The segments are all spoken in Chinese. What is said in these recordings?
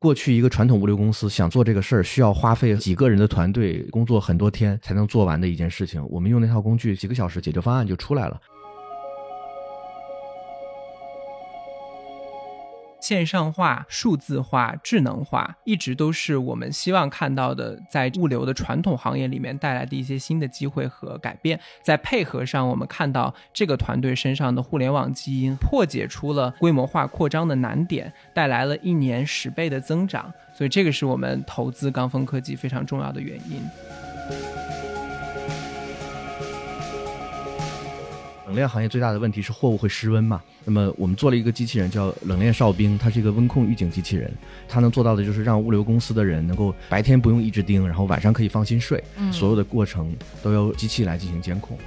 过去一个传统物流公司想做这个事儿，需要花费几个人的团队工作很多天才能做完的一件事情，我们用那套工具，几个小时解决方案就出来了。线上化、数字化、智能化，一直都是我们希望看到的，在物流的传统行业里面带来的一些新的机会和改变。在配合上，我们看到这个团队身上的互联网基因，破解出了规模化扩张的难点，带来了一年十倍的增长。所以，这个是我们投资钢峰科技非常重要的原因。冷链行业最大的问题是货物会失温嘛？那么我们做了一个机器人叫冷链哨兵，它是一个温控预警机器人，它能做到的就是让物流公司的人能够白天不用一直盯，然后晚上可以放心睡，所有的过程都由机器来进行监控。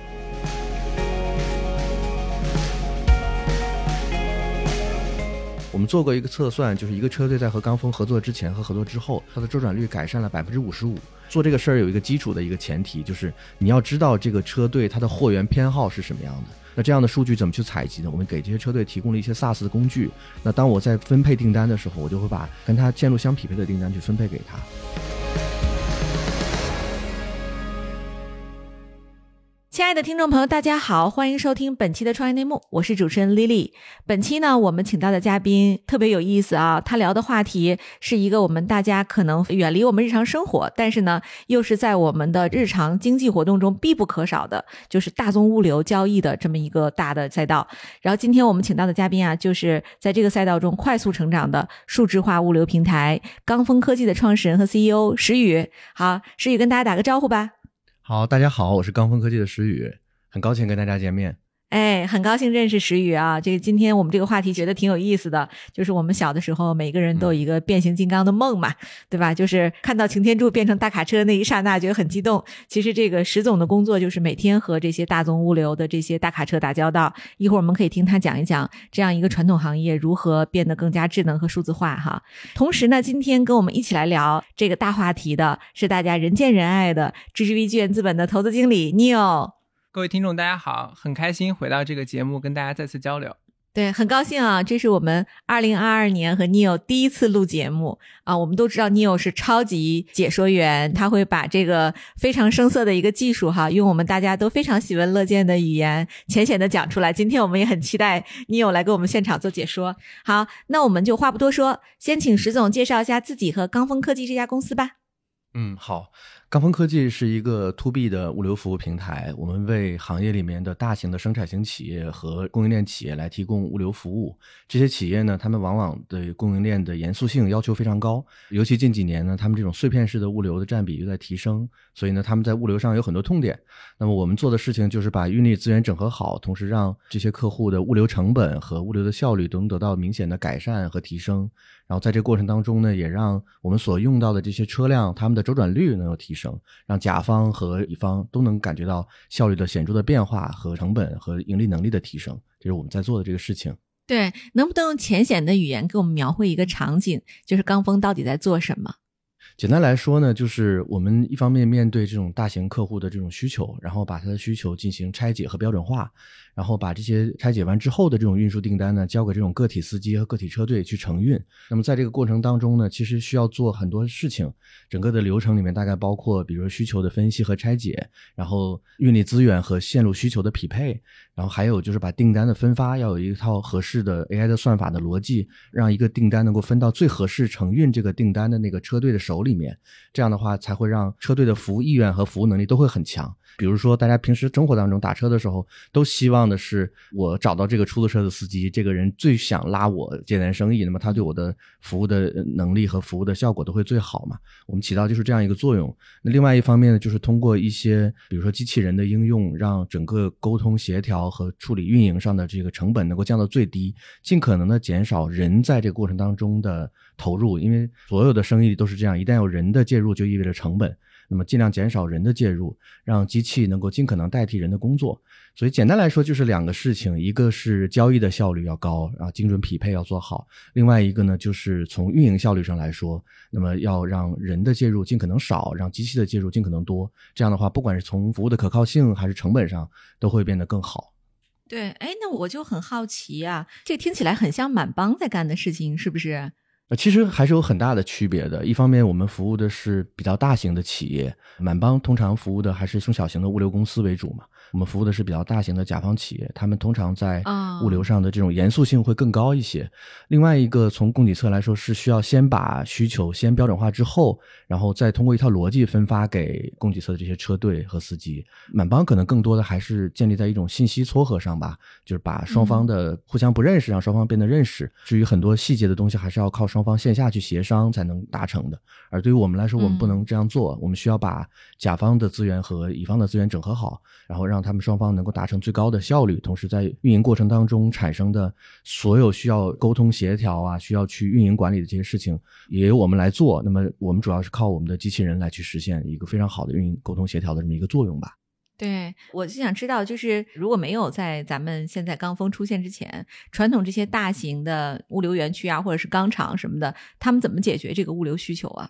我们做过一个测算，就是一个车队在和钢峰合作之前和合作之后，它的周转率改善了百分之五十五。做这个事儿有一个基础的一个前提，就是你要知道这个车队它的货源偏好是什么样的。那这样的数据怎么去采集呢？我们给这些车队提供了一些 SaaS 的工具。那当我在分配订单的时候，我就会把跟它线路相匹配的订单去分配给他。亲爱的听众朋友，大家好，欢迎收听本期的创业内幕，我是主持人 Lily。本期呢，我们请到的嘉宾特别有意思啊，他聊的话题是一个我们大家可能远离我们日常生活，但是呢，又是在我们的日常经济活动中必不可少的，就是大宗物流交易的这么一个大的赛道。然后今天我们请到的嘉宾啊，就是在这个赛道中快速成长的数字化物流平台钢峰科技的创始人和 CEO 石宇。好，石宇跟大家打个招呼吧。好，大家好，我是刚峰科技的石宇，很高兴跟大家见面。哎，很高兴认识石宇啊！这个今天我们这个话题觉得挺有意思的，就是我们小的时候每个人都有一个变形金刚的梦嘛，对吧？就是看到擎天柱变成大卡车那一刹那觉得很激动。其实这个石总的工作就是每天和这些大宗物流的这些大卡车打交道。一会儿我们可以听他讲一讲这样一个传统行业如何变得更加智能和数字化哈。同时呢，今天跟我们一起来聊这个大话题的是大家人见人爱的 GGV 纪元资本的投资经理 Neil。各位听众，大家好，很开心回到这个节目，跟大家再次交流。对，很高兴啊，这是我们二零二二年和 Neil 第一次录节目啊。我们都知道 Neil 是超级解说员，他会把这个非常生涩的一个技术哈，用我们大家都非常喜闻乐见的语言浅显的讲出来。今天我们也很期待 Neil 来给我们现场做解说。好，那我们就话不多说，先请石总介绍一下自己和刚峰科技这家公司吧。嗯，好。钢峰科技是一个 to B 的物流服务平台，我们为行业里面的大型的生产型企业和供应链企业来提供物流服务。这些企业呢，他们往往对供应链的严肃性要求非常高，尤其近几年呢，他们这种碎片式的物流的占比又在提升，所以呢，他们在物流上有很多痛点。那么我们做的事情就是把运力资源整合好，同时让这些客户的物流成本和物流的效率都能得到明显的改善和提升。然后在这过程当中呢，也让我们所用到的这些车辆，他们的周转率能够提升。让甲方和乙方都能感觉到效率的显著的变化和成本和盈利能力的提升，这是我们在做的这个事情。对，能不能用浅显的语言给我们描绘一个场景，就是刚峰到底在做什么？简单来说呢，就是我们一方面面对这种大型客户的这种需求，然后把他的需求进行拆解和标准化。然后把这些拆解完之后的这种运输订单呢，交给这种个体司机和个体车队去承运。那么在这个过程当中呢，其实需要做很多事情。整个的流程里面大概包括，比如说需求的分析和拆解，然后运力资源和线路需求的匹配，然后还有就是把订单的分发要有一套合适的 AI 的算法的逻辑，让一个订单能够分到最合适承运这个订单的那个车队的手里面。这样的话才会让车队的服务意愿和服务能力都会很强。比如说，大家平时生活当中打车的时候，都希望的是我找到这个出租车的司机，这个人最想拉我接单生意，那么他对我的服务的能力和服务的效果都会最好嘛？我们起到就是这样一个作用。那另外一方面呢，就是通过一些，比如说机器人的应用，让整个沟通协调和处理运营上的这个成本能够降到最低，尽可能的减少人在这个过程当中的投入，因为所有的生意都是这样，一旦有人的介入，就意味着成本。那么尽量减少人的介入，让机器能够尽可能代替人的工作。所以简单来说就是两个事情：一个是交易的效率要高，然后精准匹配要做好；另外一个呢，就是从运营效率上来说，那么要让人的介入尽可能少，让机器的介入尽可能多。这样的话，不管是从服务的可靠性还是成本上，都会变得更好。对，哎，那我就很好奇啊，这听起来很像满帮在干的事情，是不是？其实还是有很大的区别的。一方面，我们服务的是比较大型的企业，满帮通常服务的还是中小型的物流公司为主嘛。我们服务的是比较大型的甲方企业，他们通常在物流上的这种严肃性会更高一些。另外一个，从供给侧来说，是需要先把需求先标准化之后，然后再通过一套逻辑分发给供给侧的这些车队和司机。满帮可能更多的还是建立在一种信息撮合上吧，就是把双方的互相不认识，让双方变得认识。至于很多细节的东西，还是要靠双方线下去协商才能达成的。而对于我们来说，我们不能这样做，我们需要把甲方的资源和乙方的资源整合好，然后让他们双方能够达成最高的效率，同时在运营过程当中产生的所有需要沟通协调啊，需要去运营管理的这些事情，也由我们来做。那么我们主要是靠我们的机器人来去实现一个非常好的运营沟通协调的这么一个作用吧。对，我就想知道，就是如果没有在咱们现在钢峰出现之前，传统这些大型的物流园区啊，或者是钢厂什么的，他们怎么解决这个物流需求啊？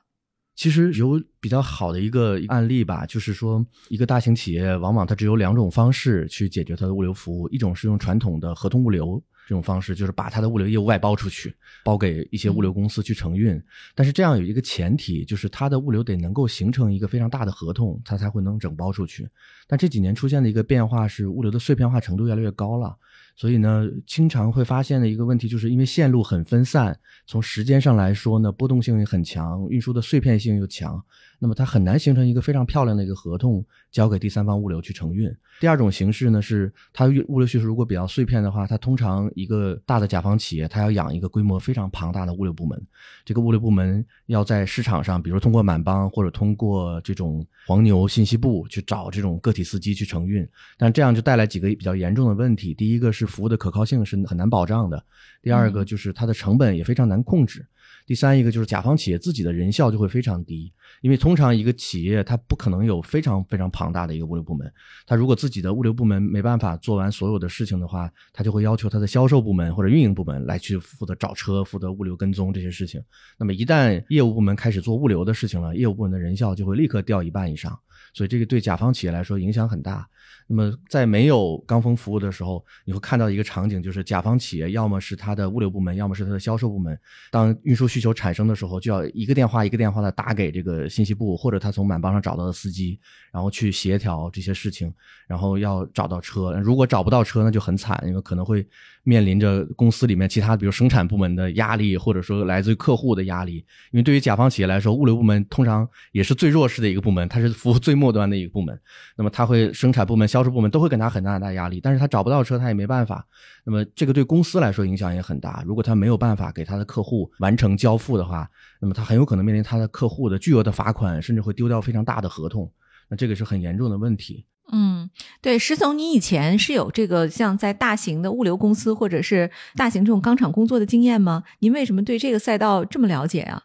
其实有比较好的一个案例吧，就是说，一个大型企业往往它只有两种方式去解决它的物流服务，一种是用传统的合同物流。这种方式就是把它的物流业务外包出去，包给一些物流公司去承运。但是这样有一个前提，就是它的物流得能够形成一个非常大的合同，它才会能整包出去。但这几年出现的一个变化是，物流的碎片化程度越来越高了。所以呢，经常会发现的一个问题，就是因为线路很分散，从时间上来说呢，波动性也很强，运输的碎片性又强。那么它很难形成一个非常漂亮的一个合同，交给第三方物流去承运。第二种形式呢，是它物流需求如果比较碎片的话，它通常一个大的甲方企业，它要养一个规模非常庞大的物流部门。这个物流部门要在市场上，比如通过满帮或者通过这种黄牛信息部去找这种个体司机去承运，但这样就带来几个比较严重的问题。第一个是服务的可靠性是很难保障的，第二个就是它的成本也非常难控制。第三一个就是甲方企业自己的人效就会非常低，因为通常一个企业它不可能有非常非常庞大的一个物流部门，它如果自己的物流部门没办法做完所有的事情的话，它就会要求它的销售部门或者运营部门来去负责找车、负责物流跟踪这些事情。那么一旦业务部门开始做物流的事情了，业务部门的人效就会立刻掉一半以上，所以这个对甲方企业来说影响很大。那么，在没有钢峰服务的时候，你会看到一个场景，就是甲方企业要么是他的物流部门，要么是他的销售部门。当运输需求产生的时候，就要一个电话一个电话的打给这个信息部，或者他从满帮上找到的司机，然后去协调这些事情，然后要找到车。如果找不到车，那就很惨，因为可能会面临着公司里面其他，比如生产部门的压力，或者说来自于客户的压力。因为对于甲方企业来说，物流部门通常也是最弱势的一个部门，它是服务最末端的一个部门。那么，它会生产部门。销售部门都会给他很大很大压力，但是他找不到车，他也没办法。那么这个对公司来说影响也很大。如果他没有办法给他的客户完成交付的话，那么他很有可能面临他的客户的巨额的罚款，甚至会丢掉非常大的合同。那这个是很严重的问题。嗯，对，石总，你以前是有这个像在大型的物流公司或者是大型这种钢厂工作的经验吗？您为什么对这个赛道这么了解啊？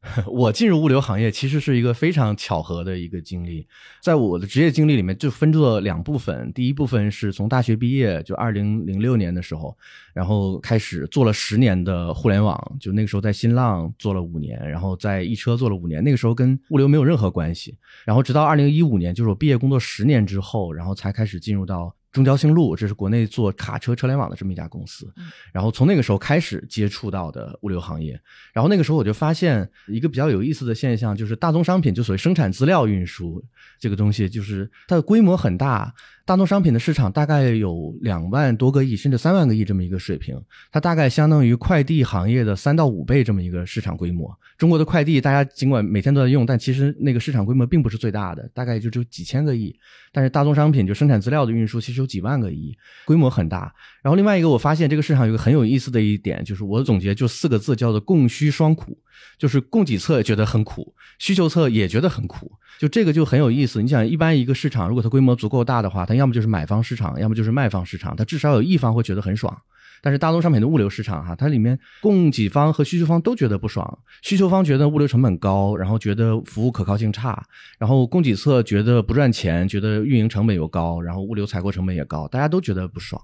我进入物流行业其实是一个非常巧合的一个经历，在我的职业经历里面就分作两部分。第一部分是从大学毕业，就二零零六年的时候，然后开始做了十年的互联网，就那个时候在新浪做了五年，然后在易车做了五年。那个时候跟物流没有任何关系。然后直到二零一五年，就是我毕业工作十年之后，然后才开始进入到。中交兴路，这是国内做卡车车联网的这么一家公司。然后从那个时候开始接触到的物流行业。然后那个时候我就发现一个比较有意思的现象，就是大宗商品，就所谓生产资料运输这个东西，就是它的规模很大。大宗商品的市场大概有两万多个亿，甚至三万个亿这么一个水平，它大概相当于快递行业的三到五倍这么一个市场规模。中国的快递大家尽管每天都在用，但其实那个市场规模并不是最大的，大概就只有几千个亿。但是大宗商品就生产资料的运输，其实有几万个亿，规模很大。然后另外一个，我发现这个市场有个很有意思的一点，就是我总结就四个字，叫做供需双苦。就是供给侧觉得很苦，需求侧也觉得很苦，就这个就很有意思。你想，一般一个市场如果它规模足够大的话，它要么就是买方市场，要么就是卖方市场，它至少有一方会觉得很爽。但是大宗商品的物流市场哈，它里面供给方和需求方都觉得不爽。需求方觉得物流成本高，然后觉得服务可靠性差，然后供给侧觉得不赚钱，觉得运营成本又高，然后物流采购成本也高，大家都觉得不爽。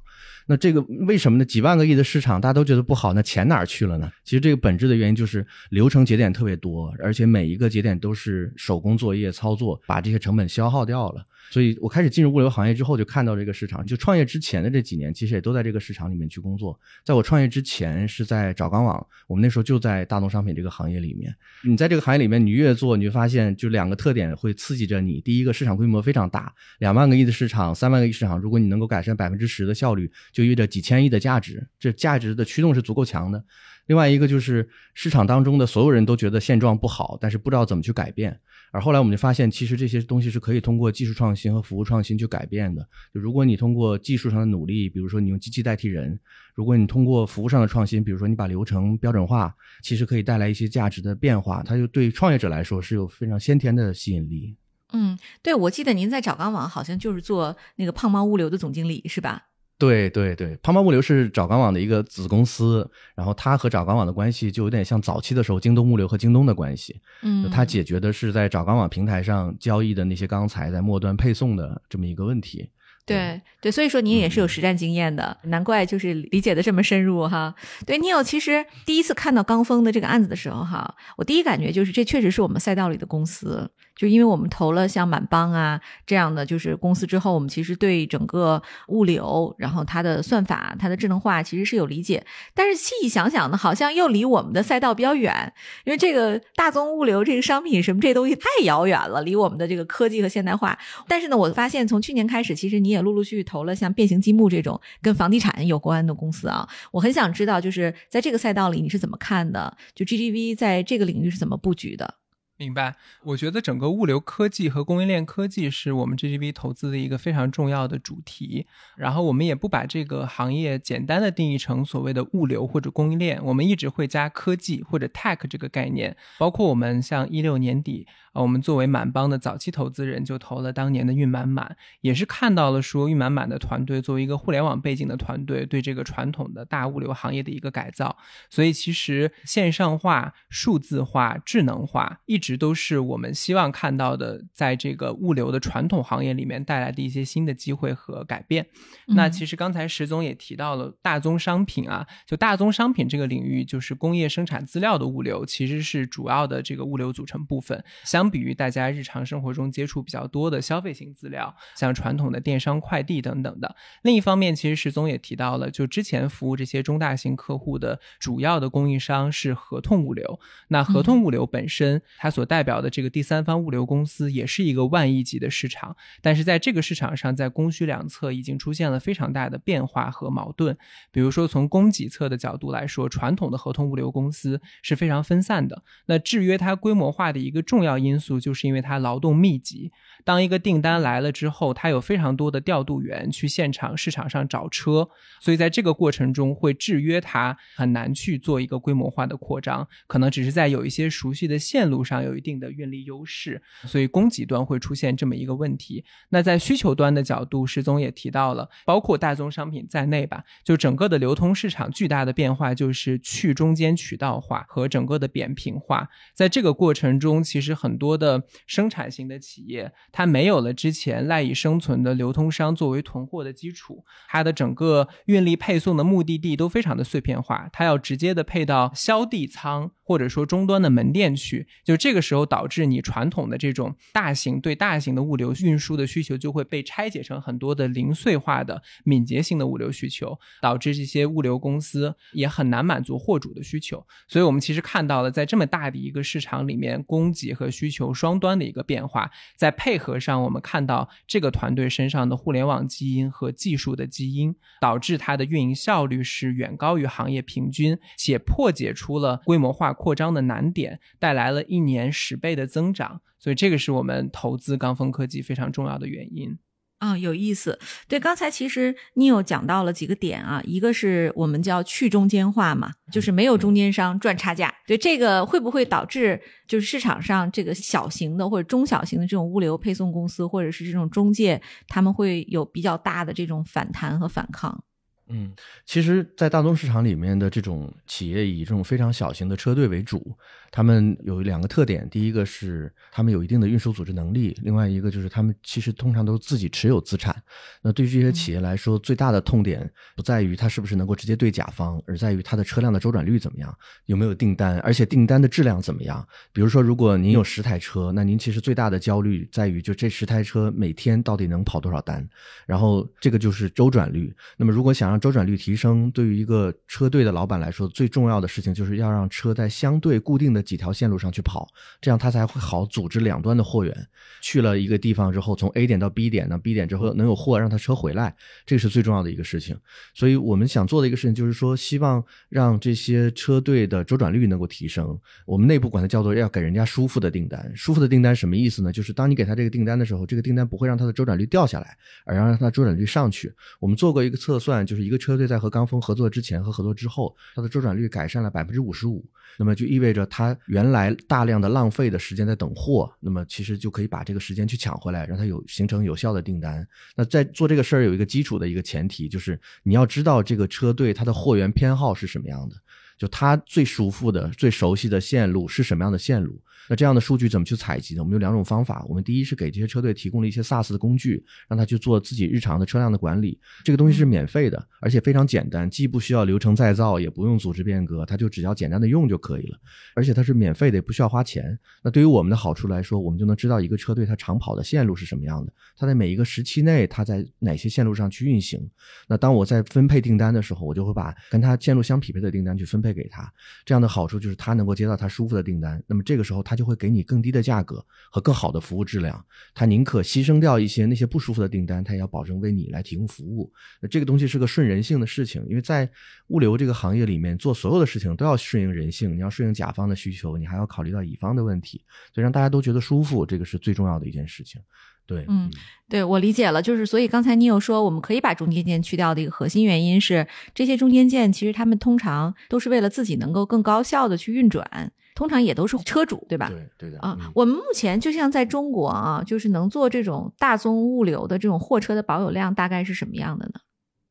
那这个为什么呢？几万个亿的市场，大家都觉得不好，那钱哪儿去了呢？其实这个本质的原因就是流程节点特别多，而且每一个节点都是手工作业操作，把这些成本消耗掉了。所以我开始进入物流行业之后，就看到这个市场。就创业之前的这几年，其实也都在这个市场里面去工作。在我创业之前，是在找钢网，我们那时候就在大宗商品这个行业里面。你在这个行业里面，你越做，你就发现就两个特点会刺激着你。第一个，市场规模非常大，两万个亿的市场，三万个亿市场，如果你能够改善百分之十的效率，就意味着几千亿的价值，这价值的驱动是足够强的。另外一个就是市场当中的所有人都觉得现状不好，但是不知道怎么去改变。而后来我们就发现，其实这些东西是可以通过技术创新和服务创新去改变的。就如果你通过技术上的努力，比如说你用机器代替人；如果你通过服务上的创新，比如说你把流程标准化，其实可以带来一些价值的变化。它就对创业者来说是有非常先天的吸引力。嗯，对，我记得您在找钢网好像就是做那个胖猫物流的总经理，是吧？对对对，胖猫物流是找钢网的一个子公司，然后它和找钢网的关系就有点像早期的时候京东物流和京东的关系。嗯，它解决的是在找钢网平台上交易的那些钢材在末端配送的这么一个问题。对对，所以说您也是有实战经验的，难怪就是理解的这么深入哈。对，你有其实第一次看到钢峰的这个案子的时候哈，我第一感觉就是这确实是我们赛道里的公司。就因为我们投了像满帮啊这样的就是公司之后，我们其实对整个物流，然后它的算法、它的智能化其实是有理解。但是细想想呢，好像又离我们的赛道比较远，因为这个大宗物流这个商品什么这东西太遥远了，离我们的这个科技和现代化。但是呢，我发现从去年开始，其实你也陆陆续续投了像变形积木这种跟房地产有关的公司啊。我很想知道，就是在这个赛道里你是怎么看的？就 GGV 在这个领域是怎么布局的？明白，我觉得整个物流科技和供应链科技是我们 GGV 投资的一个非常重要的主题。然后我们也不把这个行业简单的定义成所谓的物流或者供应链，我们一直会加科技或者 tech 这个概念。包括我们像一六年底。啊，我们作为满帮的早期投资人，就投了当年的运满满，也是看到了说运满满的团队作为一个互联网背景的团队，对这个传统的大物流行业的一个改造。所以其实线上化、数字化、智能化，一直都是我们希望看到的，在这个物流的传统行业里面带来的一些新的机会和改变。那其实刚才石总也提到了大宗商品啊，就大宗商品这个领域，就是工业生产资料的物流，其实是主要的这个物流组成部分。相相比于大家日常生活中接触比较多的消费型资料，像传统的电商、快递等等的。另一方面，其实石总也提到了，就之前服务这些中大型客户的主要的供应商是合同物流。那合同物流本身，它所代表的这个第三方物流公司，也是一个万亿级的市场。但是在这个市场上，在供需两侧已经出现了非常大的变化和矛盾。比如说，从供给侧的角度来说，传统的合同物流公司是非常分散的。那制约它规模化的一个重要因。因素就是因为它劳动密集，当一个订单来了之后，它有非常多的调度员去现场市场上找车，所以在这个过程中会制约它，很难去做一个规模化的扩张，可能只是在有一些熟悉的线路上有一定的运力优势，所以供给端会出现这么一个问题。那在需求端的角度，石总也提到了，包括大宗商品在内吧，就整个的流通市场巨大的变化就是去中间渠道化和整个的扁平化，在这个过程中，其实很多。多的生产型的企业，它没有了之前赖以生存的流通商作为囤货的基础，它的整个运力配送的目的地都非常的碎片化，它要直接的配到销地仓。或者说终端的门店去，就这个时候导致你传统的这种大型对大型的物流运输的需求就会被拆解成很多的零碎化的敏捷性的物流需求，导致这些物流公司也很难满足货主的需求。所以我们其实看到了在这么大的一个市场里面，供给和需求双端的一个变化，在配合上，我们看到这个团队身上的互联网基因和技术的基因，导致它的运营效率是远高于行业平均，且破解出了规模化。扩张的难点带来了一年十倍的增长，所以这个是我们投资钢峰科技非常重要的原因啊，有意思。对，刚才其实你有讲到了几个点啊，一个是我们叫去中间化嘛，就是没有中间商赚差价。对，这个会不会导致就是市场上这个小型的或者中小型的这种物流配送公司或者是这种中介，他们会有比较大的这种反弹和反抗？嗯，其实，在大宗市场里面的这种企业以这种非常小型的车队为主，他们有两个特点：第一个是他们有一定的运输组织能力；另外一个就是他们其实通常都是自己持有资产。那对于这些企业来说，最大的痛点不在于它是不是能够直接对甲方，而在于它的车辆的周转率怎么样，有没有订单，而且订单的质量怎么样。比如说，如果您有十台车，那您其实最大的焦虑在于，就这十台车每天到底能跑多少单，然后这个就是周转率。那么，如果想让让周转率提升，对于一个车队的老板来说，最重要的事情就是要让车在相对固定的几条线路上去跑，这样他才会好组织两端的货源。去了一个地方之后，从 A 点到 B 点，呢 B 点之后能有货让他车回来，这是最重要的一个事情。所以我们想做的一个事情就是说，希望让这些车队的周转率能够提升。我们内部管它叫做要给人家舒服的订单。舒服的订单什么意思呢？就是当你给他这个订单的时候，这个订单不会让他的周转率掉下来，而让他周转率上去。我们做过一个测算，就是一个车队在和钢峰合作之前和合作之后，它的周转率改善了百分之五十五。那么就意味着它原来大量的浪费的时间在等货，那么其实就可以把这个时间去抢回来，让它有形成有效的订单。那在做这个事儿有一个基础的一个前提，就是你要知道这个车队它的货源偏好是什么样的，就它最舒服的、最熟悉的线路是什么样的线路。那这样的数据怎么去采集呢？我们有两种方法。我们第一是给这些车队提供了一些 SaaS 的工具，让他去做自己日常的车辆的管理。这个东西是免费的，而且非常简单，既不需要流程再造，也不用组织变革，它就只要简单的用就可以了。而且它是免费的，也不需要花钱。那对于我们的好处来说，我们就能知道一个车队它长跑的线路是什么样的，它在每一个时期内它在哪些线路上去运行。那当我在分配订单的时候，我就会把跟它线路相匹配的订单去分配给他。这样的好处就是他能够接到他舒服的订单。那么这个时候他。他就会给你更低的价格和更好的服务质量，他宁可牺牲掉一些那些不舒服的订单，他也要保证为你来提供服务。那这个东西是个顺人性的事情，因为在物流这个行业里面做所有的事情都要顺应人性，你要顺应甲方的需求，你还要考虑到乙方的问题，所以让大家都觉得舒服，这个是最重要的一件事情。对，嗯，对我理解了，就是所以刚才你有说我们可以把中间件去掉的一个核心原因是，这些中间件其实他们通常都是为了自己能够更高效的去运转。通常也都是车主，对吧？对对的啊。我们目前就像在中国啊，就是能做这种大宗物流的这种货车的保有量大概是什么样的呢？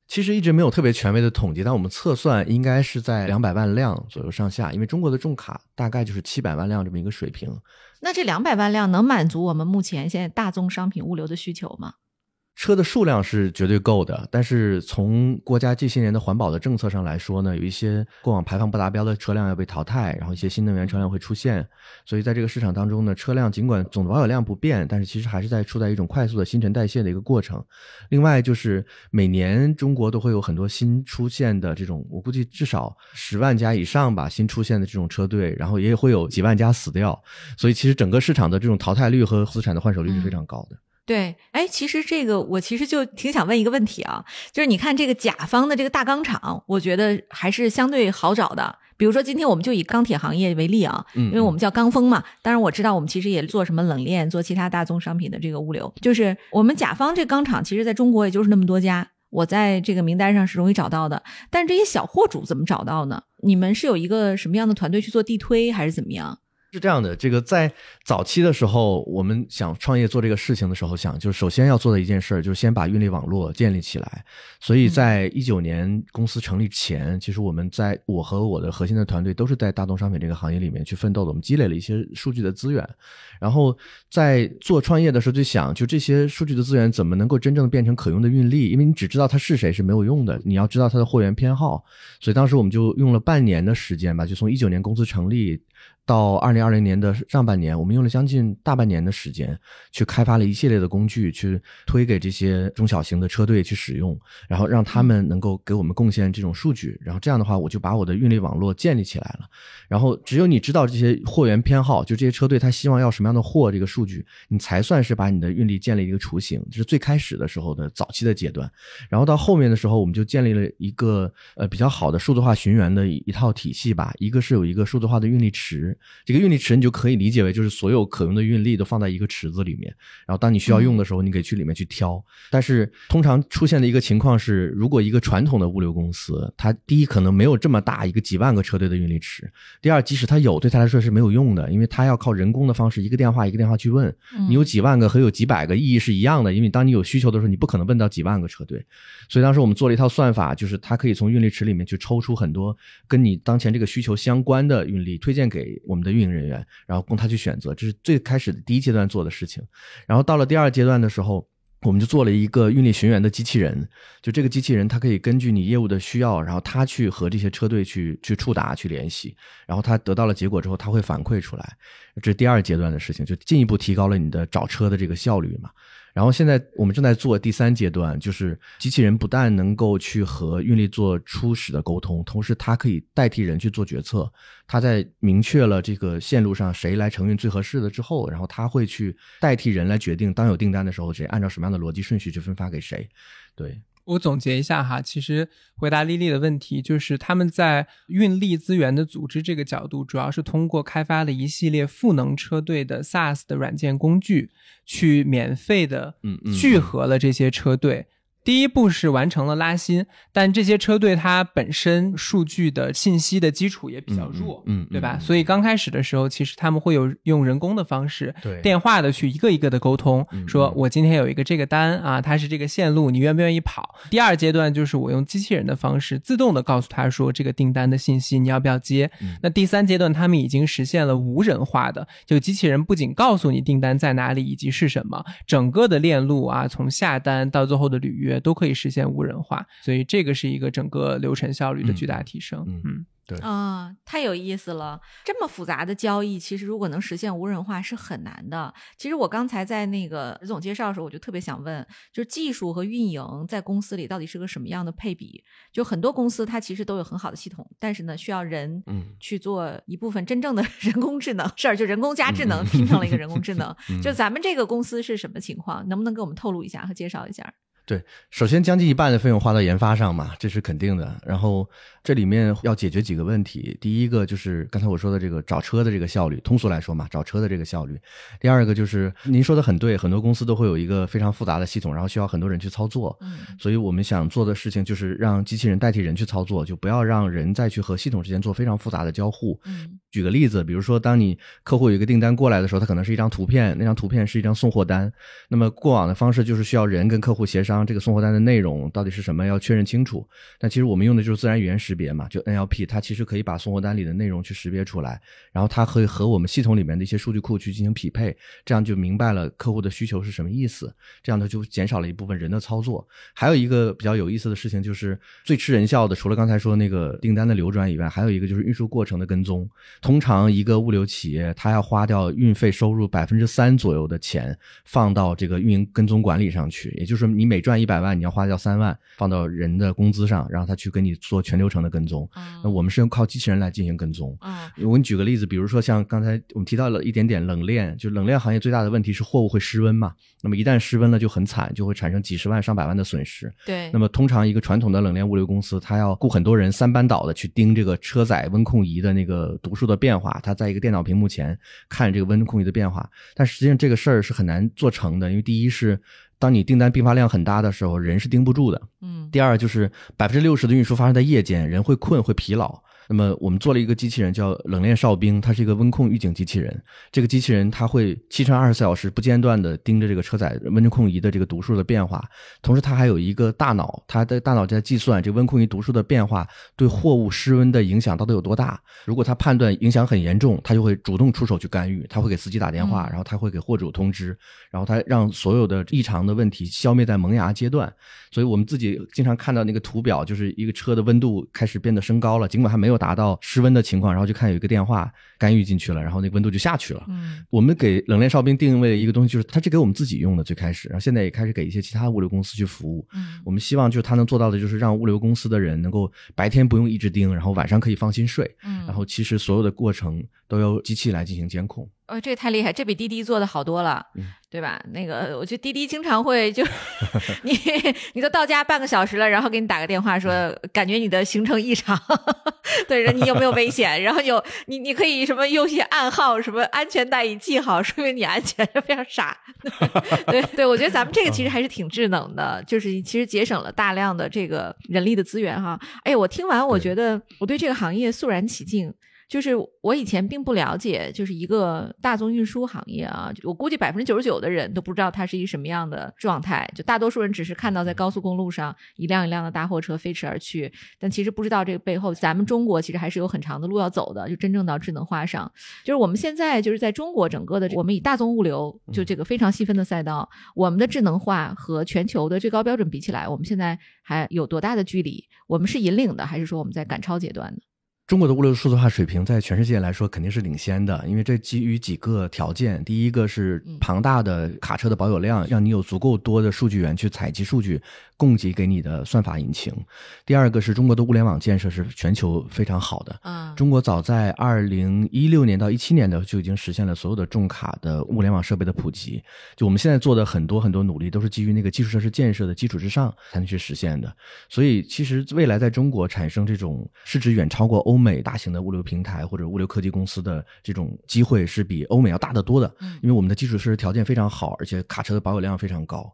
其实一直没有特别权威的统计，但我们测算应该是在两百万辆左右上下，因为中国的重卡大概就是七百万辆这么一个水平。那这两百万辆能满足我们目前现在大宗商品物流的需求吗？车的数量是绝对够的，但是从国家这些年的环保的政策上来说呢，有一些过往排放不达标的车辆要被淘汰，然后一些新能源车辆会出现，所以在这个市场当中呢，车辆尽管总保有量不变，但是其实还是在处在一种快速的新陈代谢的一个过程。另外就是每年中国都会有很多新出现的这种，我估计至少十万家以上吧，新出现的这种车队，然后也会有几万家死掉，所以其实整个市场的这种淘汰率和资产的换手率是非常高的。对，哎，其实这个我其实就挺想问一个问题啊，就是你看这个甲方的这个大钢厂，我觉得还是相对好找的。比如说今天我们就以钢铁行业为例啊，因为我们叫钢峰嘛。当然我知道我们其实也做什么冷链，做其他大宗商品的这个物流。就是我们甲方这钢厂，其实在中国也就是那么多家，我在这个名单上是容易找到的。但是这些小货主怎么找到呢？你们是有一个什么样的团队去做地推，还是怎么样？是这样的，这个在早期的时候，我们想创业做这个事情的时候，想就是首先要做的一件事，就是先把运力网络建立起来。所以在一九年公司成立前，其实我们在我和我的核心的团队都是在大宗商品这个行业里面去奋斗的。我们积累了一些数据的资源，然后在做创业的时候就想，就这些数据的资源怎么能够真正变成可用的运力？因为你只知道它是谁是没有用的，你要知道它的货源偏好。所以当时我们就用了半年的时间吧，就从一九年公司成立。到二零二零年的上半年，我们用了将近大半年的时间，去开发了一系列的工具，去推给这些中小型的车队去使用，然后让他们能够给我们贡献这种数据。然后这样的话，我就把我的运力网络建立起来了。然后只有你知道这些货源偏好，就这些车队他希望要什么样的货，这个数据，你才算是把你的运力建立一个雏形。这是最开始的时候的早期的阶段。然后到后面的时候，我们就建立了一个呃比较好的数字化寻源的一套体系吧。一个是有一个数字化的运力池。这个运力力池你就可以理解为就是所有可用的运力都放在一个池子里面，然后当你需要用的时候，你可以去里面去挑。但是通常出现的一个情况是，如果一个传统的物流公司，它第一可能没有这么大一个几万个车队的运力池，第二即使它有，对它来说是没有用的，因为它要靠人工的方式一个电话一个电话去问，你有几万个和有几百个意义是一样的，因为当你有需求的时候，你不可能问到几万个车队。所以当时我们做了一套算法，就是它可以从运力池里面去抽出很多跟你当前这个需求相关的运力，推荐给给我们的运营人员，然后供他去选择。这是最开始的第一阶段做的事情。然后到了第二阶段的时候，我们就做了一个运力寻源的机器人。就这个机器人，它可以根据你业务的需要，然后它去和这些车队去去触达、去联系。然后它得到了结果之后，它会反馈出来。这是第二阶段的事情，就进一步提高了你的找车的这个效率嘛。然后现在我们正在做第三阶段，就是机器人不但能够去和运力做初始的沟通，同时它可以代替人去做决策。它在明确了这个线路上谁来承运最合适的之后，然后它会去代替人来决定，当有订单的时候，谁按照什么样的逻辑顺序去分发给谁。对。我总结一下哈，其实回答丽丽的问题，就是他们在运力资源的组织这个角度，主要是通过开发了一系列赋能车队的 SaaS 的软件工具，去免费的聚合了这些车队。第一步是完成了拉新，但这些车队它本身数据的信息的基础也比较弱，嗯，对吧？所以刚开始的时候，其实他们会有用人工的方式，对，电话的去一个一个的沟通，说我今天有一个这个单啊，它是这个线路，你愿不愿意跑？第二阶段就是我用机器人的方式自动的告诉他说这个订单的信息你要不要接？那第三阶段他们已经实现了无人化的，就机器人不仅告诉你订单在哪里以及是什么，整个的链路啊，从下单到最后的履约。都可以实现无人化，所以这个是一个整个流程效率的巨大提升。嗯。对啊，太有意思了！这么复杂的交易，其实如果能实现无人化是很难的。其实我刚才在那个总介绍的时候，我就特别想问，就是技术和运营在公司里到底是个什么样的配比？就很多公司它其实都有很好的系统，但是呢，需要人去做一部分真正的 人工智能事儿，就人工加智能拼成了一个人工智能。就咱们这个公司是什么情况？能不能给我们透露一下和介绍一下？对，首先将近一半的费用花到研发上嘛，这是肯定的。然后这里面要解决几个问题，第一个就是刚才我说的这个找车的这个效率，通俗来说嘛，找车的这个效率。第二个就是您说的很对，很多公司都会有一个非常复杂的系统，然后需要很多人去操作。嗯，所以我们想做的事情就是让机器人代替人去操作，就不要让人再去和系统之间做非常复杂的交互。嗯，举个例子，比如说当你客户有一个订单过来的时候，它可能是一张图片，那张图片是一张送货单。那么过往的方式就是需要人跟客户协商。这个送货单的内容到底是什么？要确认清楚。但其实我们用的就是自然语言识识别嘛，就 NLP，它其实可以把送货单里的内容去识别出来，然后它可以和我们系统里面的一些数据库去进行匹配，这样就明白了客户的需求是什么意思。这样它就减少了一部分人的操作。还有一个比较有意思的事情，就是最吃人效的，除了刚才说那个订单的流转以外，还有一个就是运输过程的跟踪。通常一个物流企业，它要花掉运费收入百分之三左右的钱放到这个运营跟踪管理上去，也就是说你每赚一百。万你要花掉三万放到人的工资上，让他去给你做全流程的跟踪。那我们是用靠机器人来进行跟踪。我给你举个例子，比如说像刚才我们提到了一点点冷链，就冷链行业最大的问题是货物会失温嘛。那么一旦失温了就很惨，就会产生几十万上百万的损失。对。那么通常一个传统的冷链物流公司，他要雇很多人三班倒的去盯这个车载温控仪的那个读数的变化，他在一个电脑屏幕前看这个温控仪的变化。但实际上这个事儿是很难做成的，因为第一是。当你订单并发量很大的时候，人是盯不住的。嗯，第二就是百分之六十的运输发生在夜间，人会困会疲劳。那么我们做了一个机器人，叫冷链哨兵，它是一个温控预警机器人。这个机器人它会七乘二十四小时不间断的盯着这个车载温控仪的这个读数的变化，同时它还有一个大脑，它的大脑在计算这温控仪读数的变化对货物失温的影响到底有多大。如果它判断影响很严重，它就会主动出手去干预，它会给司机打电话，然后它会给货主通知，然后它让所有的异常的问题消灭在萌芽阶段。所以我们自己经常看到那个图表，就是一个车的温度开始变得升高了，尽管还没有达到室温的情况，然后就看有一个电话干预进去了，然后那个温度就下去了。嗯，我们给冷链哨兵定位一个东西，就是它是给我们自己用的，最开始，然后现在也开始给一些其他物流公司去服务。嗯，我们希望就是它能做到的，就是让物流公司的人能够白天不用一直盯，然后晚上可以放心睡。嗯，然后其实所有的过程都由机器来进行监控。哦，这个太厉害，这比滴滴做的好多了，嗯对吧？那个，我觉得滴滴经常会就 你你都到家半个小时了，然后给你打个电话说，感觉你的行程异常，对，你有没有危险？然后有你你可以什么用一些暗号，什么安全带已系好，说明你安全，非常傻。对对，我觉得咱们这个其实还是挺智能的，就是其实节省了大量的这个人力的资源哈。哎，我听完，我觉得我对这个行业肃然起敬。就是我以前并不了解，就是一个大宗运输行业啊，我估计百分之九十九的人都不知道它是一个什么样的状态，就大多数人只是看到在高速公路上一辆一辆的大货车飞驰而去，但其实不知道这个背后，咱们中国其实还是有很长的路要走的，就真正到智能化上。就是我们现在就是在中国整个的，我们以大宗物流就这个非常细分的赛道，我们的智能化和全球的最高标准比起来，我们现在还有多大的距离？我们是引领的，还是说我们在赶超阶段呢？中国的物流数字化水平在全世界来说肯定是领先的，因为这基于几个条件。第一个是庞大的卡车的保有量，让你有足够多的数据源去采集数据，供给给你的算法引擎。第二个是中国的物联网建设是全球非常好的。嗯，中国早在二零一六年到一七年的就已经实现了所有的重卡的物联网设备的普及。就我们现在做的很多很多努力，都是基于那个基础设施建设的基础之上才能去实现的。所以，其实未来在中国产生这种市值远超过欧美大型的物流平台或者物流科技公司的这种机会，是比欧美要大得多的。因为我们的基础设施条件非常好，而且卡车的保有量非常高。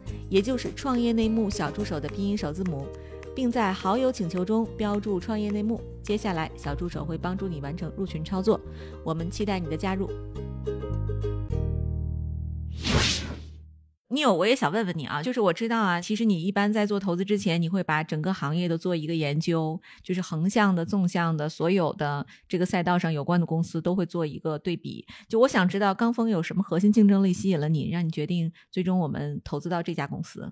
也就是创业内幕小助手的拼音首字母，并在好友请求中标注“创业内幕”。接下来，小助手会帮助你完成入群操作。我们期待你的加入。你有我也想问问你啊，就是我知道啊，其实你一般在做投资之前，你会把整个行业都做一个研究，就是横向的、纵向的，所有的这个赛道上有关的公司都会做一个对比。就我想知道，刚峰有什么核心竞争力吸引了你，让你决定最终我们投资到这家公司？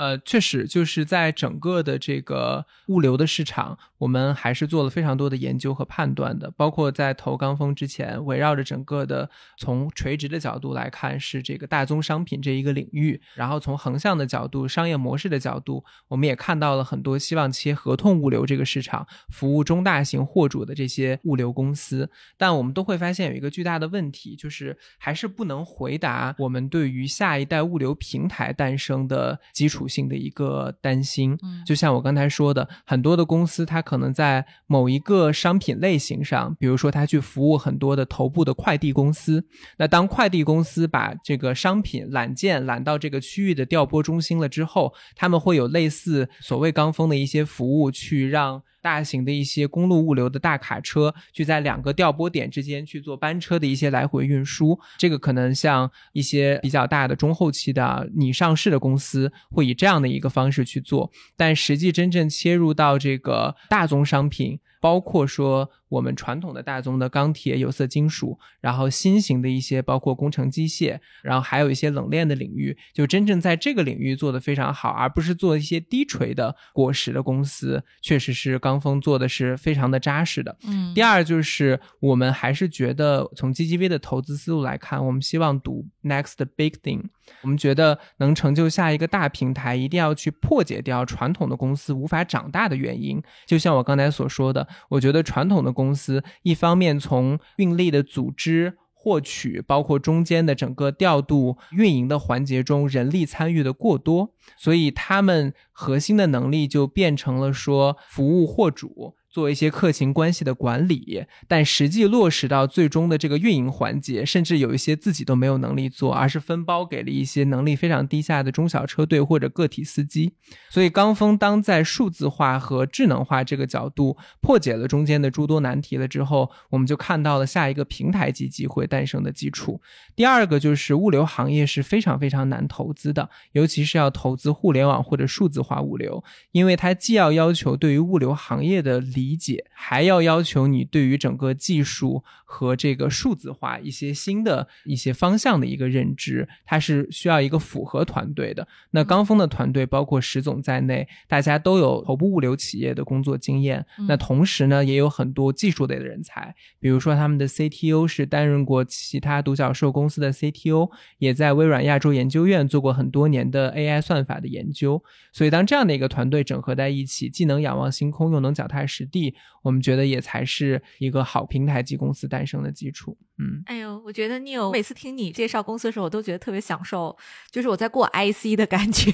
呃，确实就是在整个的这个物流的市场，我们还是做了非常多的研究和判断的。包括在投钢峰之前，围绕着整个的从垂直的角度来看，是这个大宗商品这一个领域；然后从横向的角度、商业模式的角度，我们也看到了很多希望切合同物流这个市场，服务中大型货主的这些物流公司。但我们都会发现有一个巨大的问题，就是还是不能回答我们对于下一代物流平台诞生的基础性的一个担心。嗯就像我刚才说的，很多的公司它可能在某一个商品类型上，比如说它去服务很多的头部的快递公司，那当快递公司把这个商品揽件揽到这个区域的调拨中心了之后，他们会有类似所谓刚峰的一些服务，去让大型的一些公路物流的大卡车，去在两个调拨点之间去做班车的一些来回运输。这个可能像一些比较大的中后期的拟上市的公司，会以这样的一个方式去做。但实际真正切入到这个大宗商品，包括说我们传统的大宗的钢铁、有色金属，然后新型的一些包括工程机械，然后还有一些冷链的领域，就真正在这个领域做得非常好，而不是做一些低垂的果实的公司，确实是钢峰做的是非常的扎实的。嗯第二就是我们还是觉得从 GGV 的投资思路来看，我们希望赌 next big thing。我们觉得能成就下一个大平台，一定要去破解掉传统的公司无法长大的原因。就像我刚才所说的，我觉得传统的公司一方面从运力的组织。获取包括中间的整个调度、运营的环节中，人力参与的过多，所以他们核心的能力就变成了说服务货主。做一些客情关系的管理，但实际落实到最终的这个运营环节，甚至有一些自己都没有能力做，而是分包给了一些能力非常低下的中小车队或者个体司机。所以，刚峰当在数字化和智能化这个角度破解了中间的诸多难题了之后，我们就看到了下一个平台级机会诞生的基础。第二个就是物流行业是非常非常难投资的，尤其是要投资互联网或者数字化物流，因为它既要要求对于物流行业的理解，还要要求你对于整个技术和这个数字化一些新的一些方向的一个认知，它是需要一个符合团队的。那刚峰的团队包括石总在内，大家都有头部物流企业的工作经验，那同时呢，也有很多技术类的人才，比如说他们的 CTO 是担任过其他独角兽公司的 CTO，也在微软亚洲研究院做过很多年的 AI 算法的研究。所以当这样的一个团队整合在一起，既能仰望星空，又能脚踏实地，我们觉得也才是一个好平台级公司诞生的基础。嗯，哎呦，我觉得你有每次听你介绍公司的时候，我都觉得特别享受，就是我在过 IC 的感觉。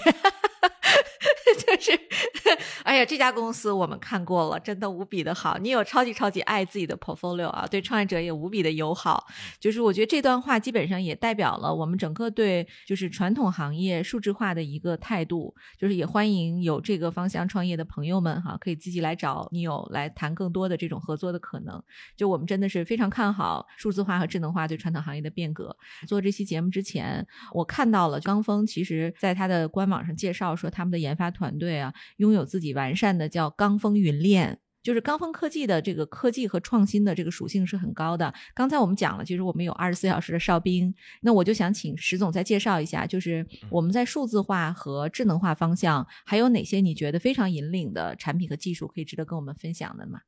就是，哎呀，这家公司我们看过了，真的无比的好。你有超级超级爱自己的 portfolio 啊，对创业者也无比的友好。就是我觉得这段话基本上也代表了我们整个对就是传统行业数字化的一个态度。就是也欢迎有这个方向创业的朋友们哈，可以积极来找你有来谈更多的这种合作的可能。就我们真的是非常看好数字化和智能化对传统行业的变革。做这期节目之前，我看到了刚峰其实在他的官网上介绍说他们的研发团。队啊，拥有自己完善的叫钢峰云链，就是钢峰科技的这个科技和创新的这个属性是很高的。刚才我们讲了，其实我们有二十四小时的哨兵，那我就想请石总再介绍一下，就是我们在数字化和智能化方向还有哪些你觉得非常引领的产品和技术可以值得跟我们分享的吗？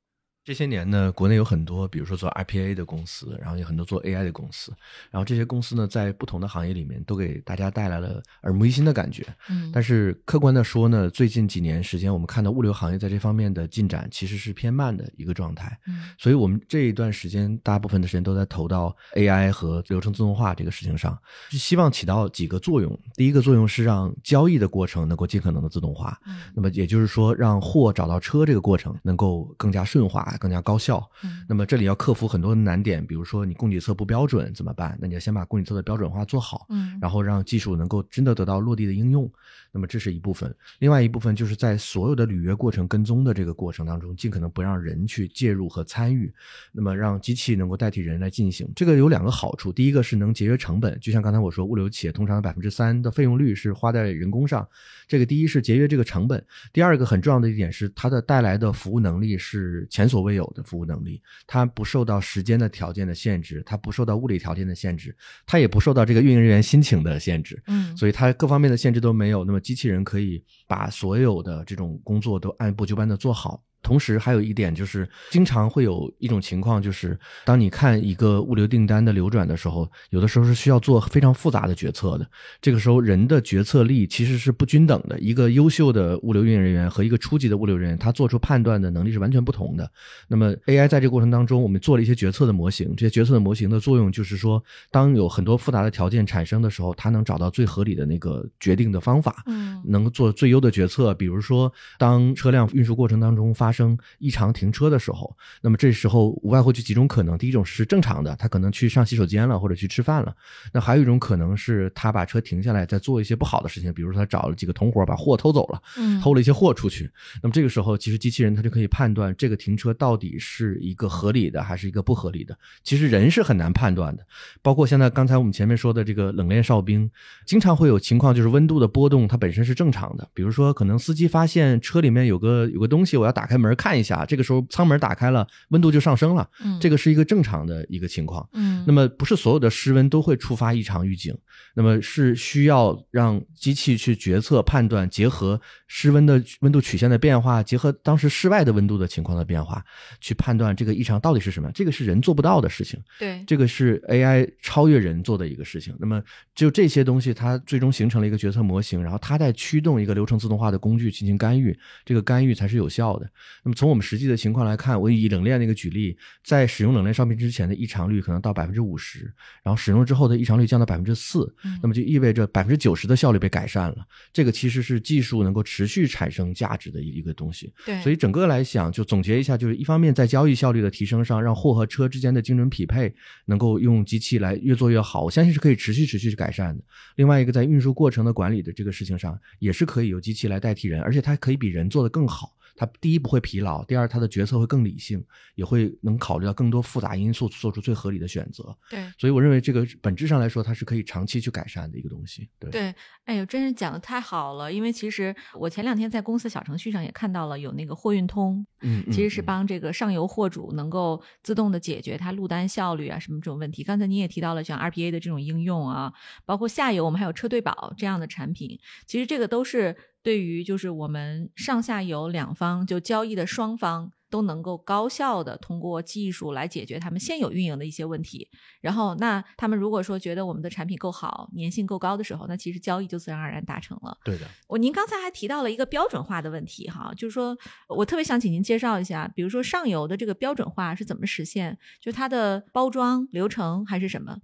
这些年呢，国内有很多，比如说做 RPA 的公司，然后有很多做 AI 的公司，然后这些公司呢，在不同的行业里面都给大家带来了耳目一新的感觉。嗯，但是客观的说呢，最近几年时间，我们看到物流行业在这方面的进展其实是偏慢的一个状态。嗯，所以我们这一段时间大部分的时间都在投到 AI 和流程自动化这个事情上，是希望起到几个作用。第一个作用是让交易的过程能够尽可能的自动化，嗯那么也就是说，让货找到车这个过程能够更加顺滑。更加高效。那么这里要克服很多的难点，比如说你供给侧不标准怎么办？那你要先把供给侧的标准化做好，嗯，然后让技术能够真的得到落地的应用。那么这是一部分，另外一部分就是在所有的履约过程、跟踪的这个过程当中，尽可能不让人去介入和参与，那么让机器能够代替人来进行。这个有两个好处，第一个是能节约成本，就像刚才我说，物流企业通常百分之三的费用率是花在人工上。这个第一是节约这个成本，第二个很重要的一点是它的带来的服务能力是前所未有的服务能力，它不受到时间的条件的限制，它不受到物理条件的限制，它也不受到这个运营人员心情的限制，嗯，所以它各方面的限制都没有，那么机器人可以把所有的这种工作都按部就班的做好。同时还有一点就是，经常会有一种情况，就是当你看一个物流订单的流转的时候，有的时候是需要做非常复杂的决策的。这个时候，人的决策力其实是不均等的。一个优秀的物流运营人员和一个初级的物流人员，他做出判断的能力是完全不同的。那么，AI 在这个过程当中，我们做了一些决策的模型。这些决策的模型的作用就是说，当有很多复杂的条件产生的时候，它能找到最合理的那个决定的方法，嗯，能做最优的决策。比如说，当车辆运输过程当中发发生异常停车的时候，那么这时候无外乎就几种可能：第一种是正常的，他可能去上洗手间了，或者去吃饭了；那还有一种可能是他把车停下来，在做一些不好的事情，比如说他找了几个同伙把货偷走了，偷了一些货出去。那么这个时候，其实机器人它就可以判断这个停车到底是一个合理的还是一个不合理的。其实人是很难判断的。包括现在刚才我们前面说的这个冷链哨兵，经常会有情况，就是温度的波动它本身是正常的。比如说，可能司机发现车里面有个有个东西，我要打开。门看一下，这个时候舱门打开了，温度就上升了。嗯，这个是一个正常的一个情况。嗯，那么不是所有的失温都会触发异常预警，那么是需要让机器去决策判断，结合失温的温度曲线的变化，结合当时室外的温度的情况的变化，去判断这个异常到底是什么。这个是人做不到的事情。对，这个是 AI 超越人做的一个事情。那么就这些东西，它最终形成了一个决策模型，然后它在驱动一个流程自动化的工具进行干预，这个干预才是有效的。那么从我们实际的情况来看，我以冷链那个举例，在使用冷链商品之前的异常率可能到百分之五十，然后使用之后的异常率降到百分之四，那么就意味着百分之九十的效率被改善了。这个其实是技术能够持续产生价值的一个东西。对，所以整个来讲，就总结一下，就是一方面在交易效率的提升上，让货和车之间的精准匹配能够用机器来越做越好，我相信是可以持续持续去改善的。另外一个在运输过程的管理的这个事情上，也是可以由机器来代替人，而且它可以比人做的更好。他第一不会疲劳，第二他的决策会更理性，也会能考虑到更多复杂因素，做出最合理的选择。对所以我认为这个本质上来说，它是可以长期去改善的一个东西。对，对，哎呦，真是讲的太好了！因为其实我前两天在公司小程序上也看到了有那个货运通，嗯，嗯其实是嗯帮这个上游货主能够自动的解决它录单效率啊什么这种问题。刚才你也提到了像 RPA 的这种应用啊，包括下游我们还有车队宝这样的产品，其实这个都是对于就是我们上下游两方就交易的双方。都能够高效的通过技术来解决他们现有运营的一些问题，然后那他们如果说觉得我们的产品够好、粘性够高的时候，那其实交易就自然而然达成了。对的。我您刚才还提到了一个标准化的问题哈，就是说我特别想请您介绍一下，比如说上游的这个标准化是怎么实现，就它的包装流程还是什么？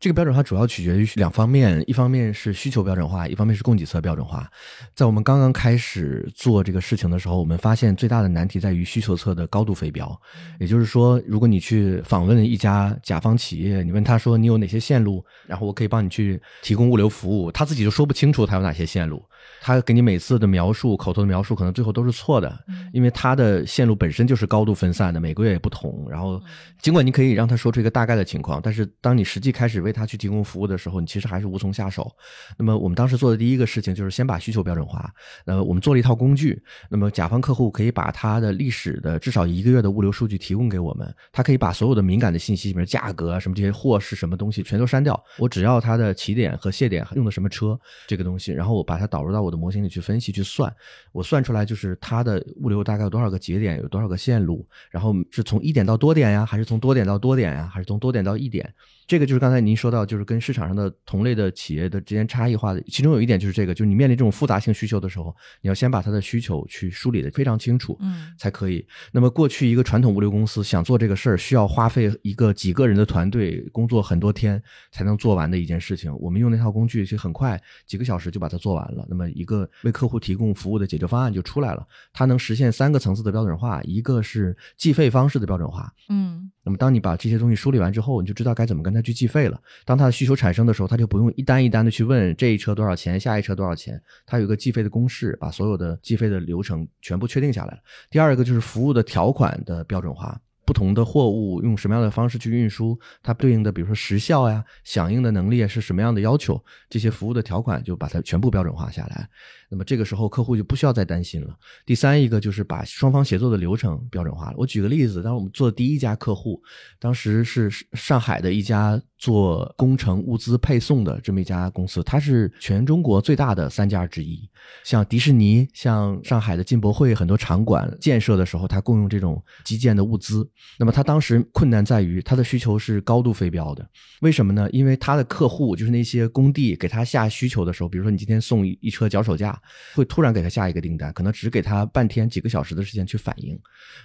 这个标准化主要取决于两方面，一方面是需求标准化，一方面是供给侧标准化。在我们刚刚开始做这个事情的时候，我们发现最大的难题在于需求侧的高度非标。也就是说，如果你去访问一家甲方企业，你问他说你有哪些线路，然后我可以帮你去提供物流服务，他自己就说不清楚他有哪些线路。他给你每次的描述、口头的描述，可能最后都是错的，因为他的线路本身就是高度分散的，每个月也不同。然后，尽管你可以让他说出一个大概的情况，但是当你实际开始为为他去提供服务的时候，你其实还是无从下手。那么，我们当时做的第一个事情就是先把需求标准化。呃，我们做了一套工具，那么甲方客户可以把他的历史的至少一个月的物流数据提供给我们，他可以把所有的敏感的信息，比如价格啊什么这些货是什么东西，全都删掉。我只要它的起点和卸点用的什么车这个东西，然后我把它导入到我的模型里去分析去算，我算出来就是它的物流大概有多少个节点，有多少个线路，然后是从一点到多点呀，还是从多点到多点呀，还是从多点到一点？这个就是刚才您说到，就是跟市场上的同类的企业的之间差异化的，其中有一点就是这个，就是你面临这种复杂性需求的时候，你要先把它的需求去梳理的非常清楚，嗯才可以。那么过去一个传统物流公司想做这个事儿，需要花费一个几个人的团队工作很多天才能做完的一件事情。我们用那套工具，其实很快几个小时就把它做完了。那么一个为客户提供服务的解决方案就出来了，它能实现三个层次的标准化，一个是计费方式的标准化，嗯那么，当你把这些东西梳理完之后，你就知道该怎么跟他去计费了。当他的需求产生的时候，他就不用一单一单的去问这一车多少钱，下一车多少钱，他有一个计费的公式，把所有的计费的流程全部确定下来了。第二个就是服务的条款的标准化。不同的货物用什么样的方式去运输，它对应的比如说时效呀、响应的能力是什么样的要求，这些服务的条款就把它全部标准化下来。那么这个时候客户就不需要再担心了。第三一个就是把双方协作的流程标准化了。我举个例子，当时我们做的第一家客户，当时是上海的一家做工程物资配送的这么一家公司，它是全中国最大的三家之一。像迪士尼、像上海的进博会很多场馆建设的时候，它共用这种基建的物资。那么他当时困难在于他的需求是高度非标的，为什么呢？因为他的客户就是那些工地给他下需求的时候，比如说你今天送一车脚手架，会突然给他下一个订单，可能只给他半天几个小时的时间去反应。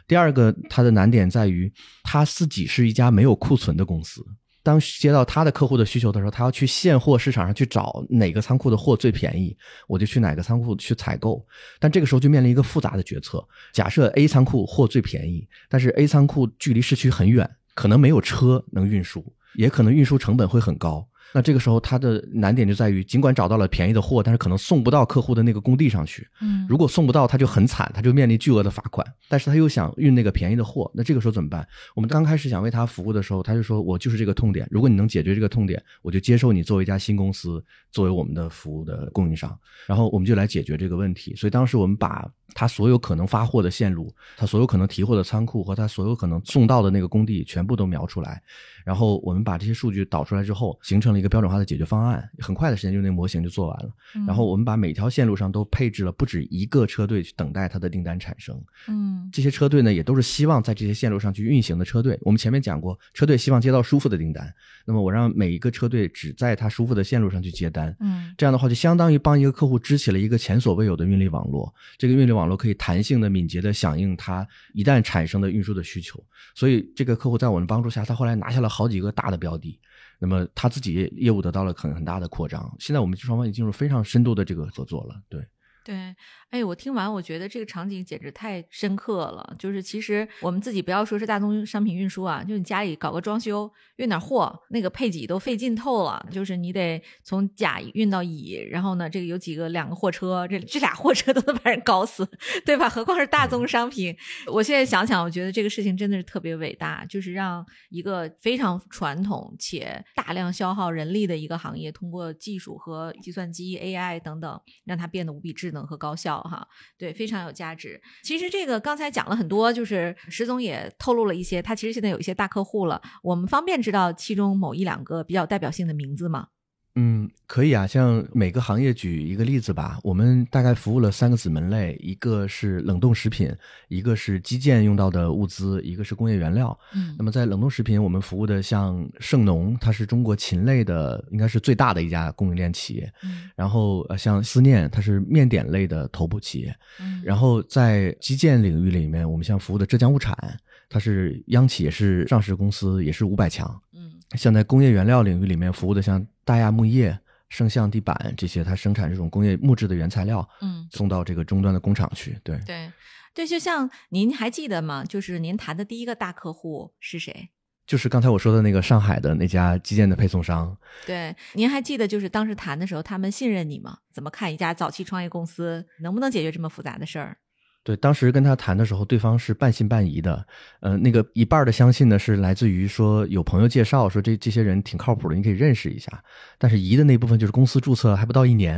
第二个，他的难点在于他自己是一家没有库存的公司。当接到他的客户的需求的时候，他要去现货市场上去找哪个仓库的货最便宜，我就去哪个仓库去采购。但这个时候就面临一个复杂的决策：假设 A 仓库货最便宜，但是 A 仓库距离市区很远，可能没有车能运输，也可能运输成本会很高。那这个时候，它的难点就在于，尽管找到了便宜的货，但是可能送不到客户的那个工地上去。嗯如果送不到，他就很惨，他就面临巨额的罚款。但是他又想运那个便宜的货，那这个时候怎么办？我们刚开始想为他服务的时候，他就说我就是这个痛点，如果你能解决这个痛点，我就接受你作为一家新公司，作为我们的服务的供应商，然后我们就来解决这个问题。所以当时我们把他所有可能发货的线路，他所有可能提货的仓库和他所有可能送到的那个工地全部都描出来，然后我们把这些数据导出来之后，形成了一个标准化的解决方案，很快的时间就那个模型就做完了。嗯然后我们把每条线路上都配置了不止一个车队去等待它的订单产生。嗯这些车队呢，也都是希望在这些线路上去运行的车队。我们前面讲过，车队希望接到舒服的订单，那么我让每一个车队只在它舒服的线路上去接单。嗯这样的话，就相当于帮一个客户支起了一个前所未有的运力网络。这个运力网络可以弹性的、敏捷的响应它一旦产生的运输的需求。所以，这个客户在我们帮助下，他后来拿下了好几个大的标的。那么他自己业务得到了很很大的扩张。现在我们双方已经进入非常深度的这个合作了。对，对，哎，我听完，我觉得这个场景简直太深刻了。就是其实我们自己不要说是大宗商品运输啊，就你家里搞个装修，运点货，那个配给都费劲透了。就是你得从甲运到乙，然后呢，这个有几个两个货车，这这俩货车都能把人搞死，对吧？何况是大宗商品。我现在想想，我觉得这个事情真的是特别伟大，就是让一个非常传统且大量消耗人力的一个行业，通过技术和计算机、AI 等等，让它变得无比智。能和高效哈，对，非常有价值。其实这个刚才讲了很多，就是石总也透露了一些，他其实现在有一些大客户了。我们方便知道其中某一两个比较代表性的名字吗？嗯，可以啊，像每个行业举一个例子吧。我们大概服务了三个子门类，一个是冷冻食品，一个是基建用到的物资，一个是工业原料。嗯，那么在冷冻食品，我们服务的像盛农，它是中国禽类的应该是最大的一家供应链企业。嗯，然后呃，像思念，它是面点类的头部企业。嗯，然后在基建领域里面，我们像服务的浙江物产，它是央企，也是上市公司，也是五百强。嗯，像在工业原料领域里面服务的像。大亚木业、圣象地板这些，它生产这种工业木质的原材料，嗯，送到这个终端的工厂去。对对对，就像您还记得吗？就是您谈的第一个大客户是谁？就是刚才我说的那个上海的那家基建的配送商。对，您还记得就是当时谈的时候，他们信任你吗？怎么看一家早期创业公司能不能解决这么复杂的事儿？对，当时跟他谈的时候，对方是半信半疑的。呃，那个一半的相信呢，是来自于说有朋友介绍，说这这些人挺靠谱的，你可以认识一下。但是疑的那部分就是公司注册还不到一年，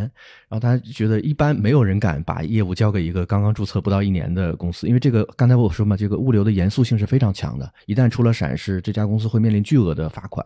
然后他觉得一般没有人敢把业务交给一个刚刚注册不到一年的公司，因为这个刚才我说嘛，这个物流的严肃性是非常强的，一旦出了闪失，这家公司会面临巨额的罚款。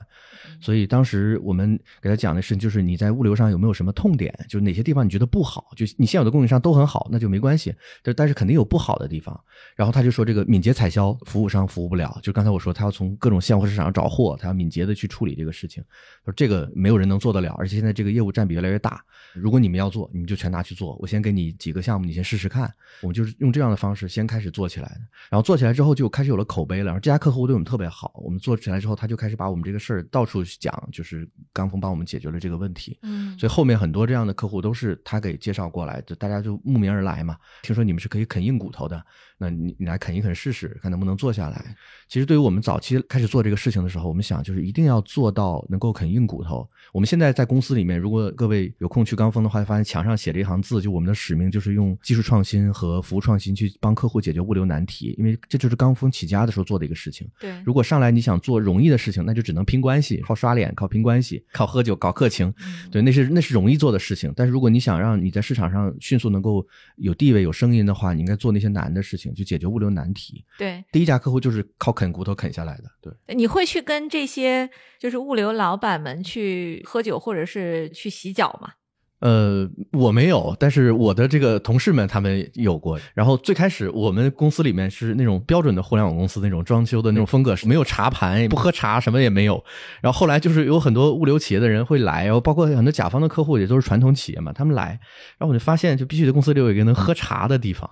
所以当时我们给他讲的是，就是你在物流上有没有什么痛点，就哪些地方你觉得不好，就你现有的供应商都很好，那就没关系。就但是肯定有不好的地方。然后他就说，这个敏捷采销服务商服务不了。就刚才我说，他要从各种现货市场上找货，他要敏捷的去处理这个事情。说这个没有人能做得了，而且现在这个业务占比越来越大。如果你们要做，你们就全拿去做。我先给你几个项目，你先试试看。我们就是用这样的方式先开始做起来的。然后做起来之后，就开始有了口碑了。然后这家客户对我们特别好，我们做起来之后，他就开始把我们这个事儿到处讲，就是刚峰帮我们解决了这个问题。嗯，所以后面很多这样的客户都是他给介绍过来的，大家就慕名而来嘛。听说你们是可以啃硬骨头的。那你你来啃一啃试试，看能不能做下来。其实对于我们早期开始做这个事情的时候，我们想就是一定要做到能够啃硬骨头。我们现在在公司里面，如果各位有空去刚峰的话，发现墙上写着一行字，就我们的使命就是用技术创新和服务创新去帮客户解决物流难题，因为这就是刚峰起家的时候做的一个事情。对，如果上来你想做容易的事情，那就只能拼关系，靠刷脸，靠拼关系，靠喝酒搞客情。对，那是那是容易做的事情。但是如果你想让你在市场上迅速能够有地位、有声音的话，你应该做那些难的事情，去解决物流难。题对，第一家客户就是靠啃骨头啃下来的。对，你会去跟这些就是物流老板们去喝酒，或者是去洗脚吗？呃，我没有，但是我的这个同事们他们有过。然后最开始我们公司里面是那种标准的互联网公司那种装修的那种风格，是没有茶盘，不喝茶，什么也没有。然后后来就是有很多物流企业的人会来，然后包括很多甲方的客户也都是传统企业嘛，他们来，然后我就发现就必须得公司里有一个能喝茶的地方。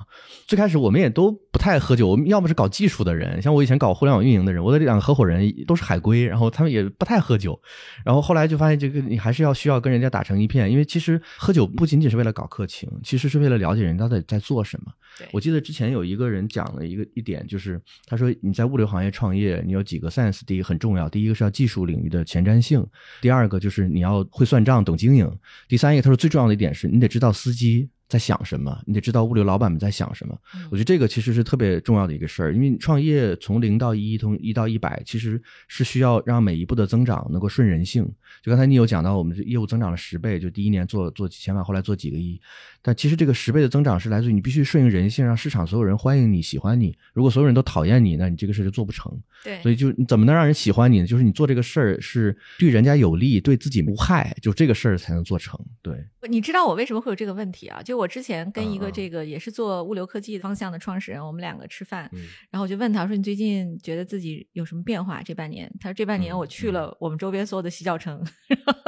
最开始我们也都不太喝酒，我们要么是搞技术的人，像我以前搞互联网运营的人，我的两个合伙人都是海归，然后他们也不太喝酒。然后后来就发现这个你还是要需要跟人家打成一片，因为其实。喝酒不仅仅是为了搞客情，其实是为了了解人家在在做什么。我记得之前有一个人讲了一个一点，就是他说你在物流行业创业，你有几个 sense，第一个很重要，第一个是要技术领域的前瞻性，第二个就是你要会算账、懂经营，第三一个他说最重要的一点是你得知道司机。在想什么？你得知道物流老板们在想什么。我觉得这个其实是特别重要的一个事儿，因为创业从零到一，从一到一百，其实是需要让每一步的增长能够顺人性。就刚才你有讲到，我们这业务增长了十倍，就第一年做做几千万，后来做几个亿。但其实这个十倍的增长是来自于你必须顺应人性，让市场所有人欢迎你、喜欢你。如果所有人都讨厌你，那你这个事就做不成。对，所以就你怎么能让人喜欢你呢？就是你做这个事儿是对人家有利，对自己无害，就这个事儿才能做成。对，你知道我为什么会有这个问题啊？就我之前跟一个这个也是做物流科技方向的创始人，我们两个吃饭，然后我就问他说：“你最近觉得自己有什么变化？这半年？”他说：“这半年我去了我们周边所有的洗脚城，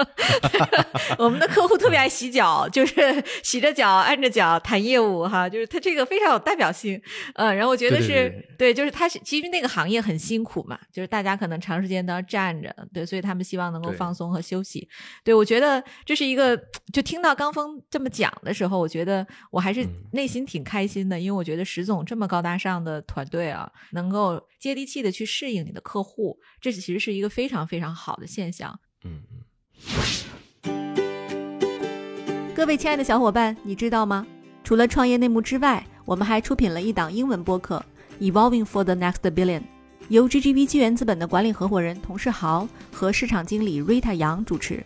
我们的客户特别爱洗脚，就是 洗着脚按着脚谈业务哈，就是他这个非常有代表性。呃，然后我觉得是对，就是他是其实那个行业很辛苦嘛，就是大家可能长时间都要站着，对，所以他们希望能够放松和休息。对我觉得这是一个，就听到刚峰这么讲的时候，我觉得。觉得我还是嗯内心挺开心的，因为我觉得石总这么高大上的团队啊，能够接地气的去适应你的客户，这其实是一个非常非常好的现象。嗯嗯。各位亲爱的小伙伴，你知道吗？除了创业内幕之外，我们还出品了一档英文播客《Evolving for the Next Billion》，由 GGV 纪元资本的管理合伙人童世豪和市场经理 Rita 杨主持。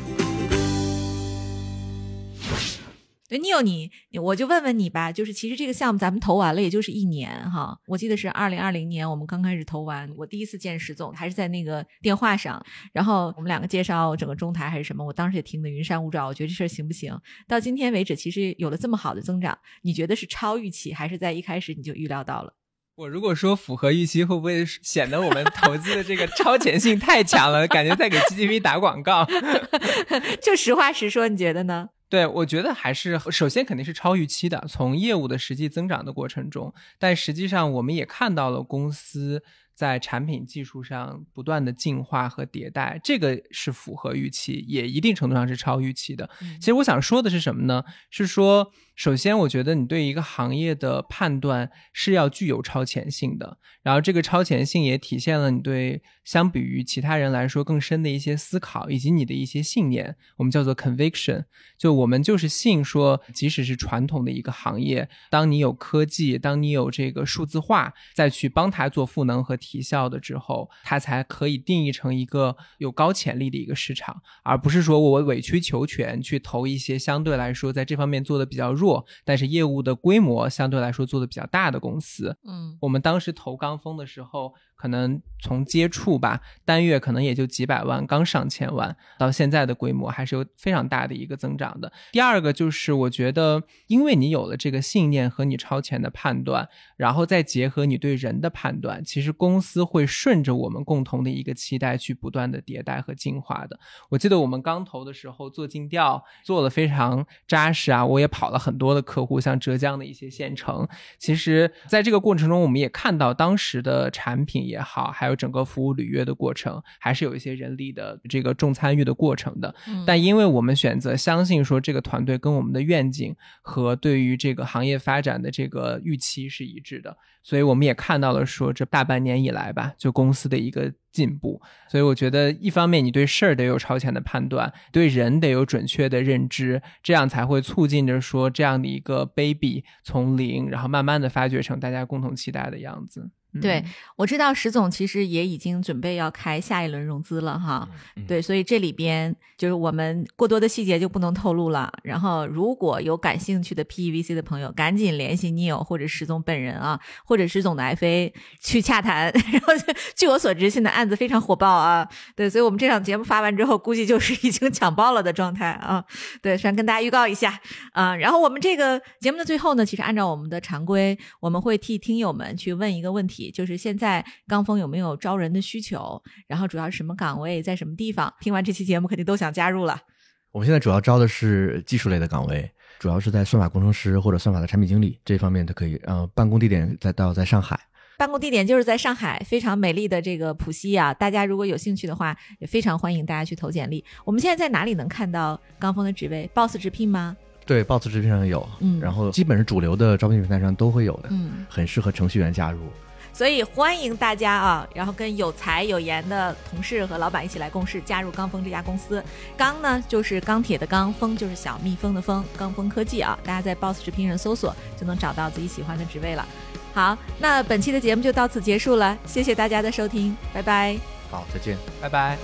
对，你有你，我就问问你吧，就是其实这个项目咱们投完了，也就是一年哈。我记得是二零二零年我们刚开始投完，我第一次见石总还是在那个电话上，然后我们两个介绍整个中台还是什么，我当时也听得云山雾罩，我觉得这事儿行不行？到今天为止，其实有了这么好的增长，你觉得是超预期，还是在一开始你就预料到了？我如果说符合预期，会不会显得我们投资的这个超前性太强了？感觉在给 GGV 打广告。就实话实说，你觉得呢？对，我觉得还是首先肯定是超预期的，从业务的实际增长的过程中，但实际上我们也看到了公司在产品技术上不断的进化和迭代，这个是符合预期，也一定程度上是超预期的。其实我想说的是什么呢？是说，首先我觉得你对一个行业的判断是要具有超前性的，然后这个超前性也体现了你对相比于其他人来说更深的一些思考，以及你的一些信念，我们叫做 conviction。就我们就是信说，即使是传统的一个行业，当你有科技，当你有这个数字化，再去帮它做赋能和提效的之后，它才可以定义成一个有高潜力的一个市场，而不是说我委曲求全去投一些相对来说在这方面做的比较弱，但是业务的规模相对来说做的比较大的公司。嗯我们当时投刚峰的时候，可能从接触吧，单月可能也就几百万，刚上千万，到现在的规模还是有非常大的一个增长的。第二个就是我觉得，因为你有了这个信念和你超前的判断，然后再结合你对人的判断，其实公司会顺着我们共同的一个期待去不断的迭代和进化的。我记得我们刚投的时候做尽调，做的非常扎实啊，我也跑了很多的客户，像浙江的一些县城。其实，在这个过程中，我们也看到当时的产品也好，还有整个服务履约的过程，还是有一些人力的这个重参与的过程的。嗯但因为我们选择相信说这个团队跟我们的愿景和对于这个行业发展的这个预期是一致的，所以我们也看到了说这大半年以来吧，就公司的一个进步。所以我觉得，一方面你对事儿得有超前的判断，对人得有准确的认知，这样才会促进着说这样的一个 baby 从零，然后慢慢的发掘成大家共同期待的样子。嗯对，我知道石总其实也已经准备要开下一轮融资了哈。嗯对，所以这里边就是我们过多的细节就不能透露了。然后，如果有感兴趣的 PEVC 的朋友，赶紧联系 Neil 或者石总本人啊，或者石总的 FA 去洽谈。然后，据我所知，现在案子非常火爆啊。对，所以我们这场节目发完之后，估计就是已经抢爆了的状态啊。对，先跟大家预告一下啊。然后我们这个节目的最后呢，其实按照我们的常规，我们会替听友们去问一个问题，就是现在刚峰有没有招人的需求？然后主要是什么岗位，在什么地方？听完这期节目，肯定都想加入了。我们现在主要招的是技术类的岗位，主要是在算法工程师或者算法的产品经理这方面都可以。呃，办公地点在到在上海。办公地点就是在上海，非常美丽的这个浦西啊！大家如果有兴趣的话，也非常欢迎大家去投简历。我们现在在哪里能看到刚峰的职位？Boss 直聘吗？对，Boss 直聘上有，嗯然后基本是主流的招聘平台上都会有的，嗯，很适合程序员加入。所以欢迎大家啊，然后跟有才有颜的同事和老板一起来共事，加入钢峰这家公司。钢呢就是钢铁的钢，峰就是小蜜蜂的蜂，钢峰科技啊，大家在 Boss 直聘上搜索就能找到自己喜欢的职位了。好，那本期的节目就到此结束了，谢谢大家的收听，拜拜。好，再见。拜拜。